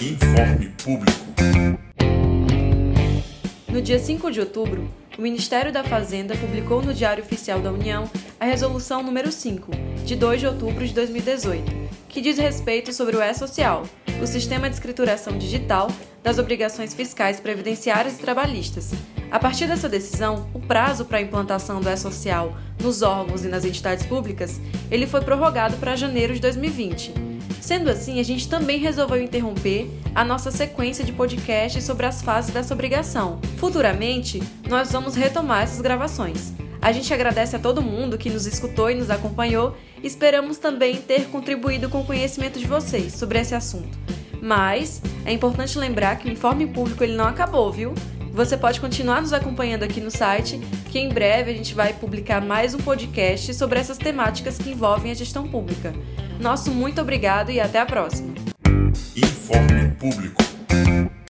Informe Público. No dia 5 de outubro, o Ministério da Fazenda publicou no Diário Oficial da União a Resolução número 5, de 2 de outubro de 2018, que diz respeito sobre o E-Social, o sistema de escrituração digital das obrigações fiscais previdenciárias e trabalhistas. A partir dessa decisão, o prazo para a implantação do E-Social nos órgãos e nas entidades públicas, ele foi prorrogado para janeiro de 2020 Sendo assim, a gente também resolveu interromper a nossa sequência de podcasts sobre as fases dessa obrigação. Futuramente, nós vamos retomar essas gravações. A gente agradece a todo mundo que nos escutou e nos acompanhou esperamos também ter contribuído com o conhecimento de vocês sobre esse assunto. Mas é importante lembrar que o informe público ele não acabou, viu? Você pode continuar nos acompanhando aqui no site, que em breve a gente vai publicar mais um podcast sobre essas temáticas que envolvem a gestão pública. Nosso muito obrigado e até a próxima. Informe Público.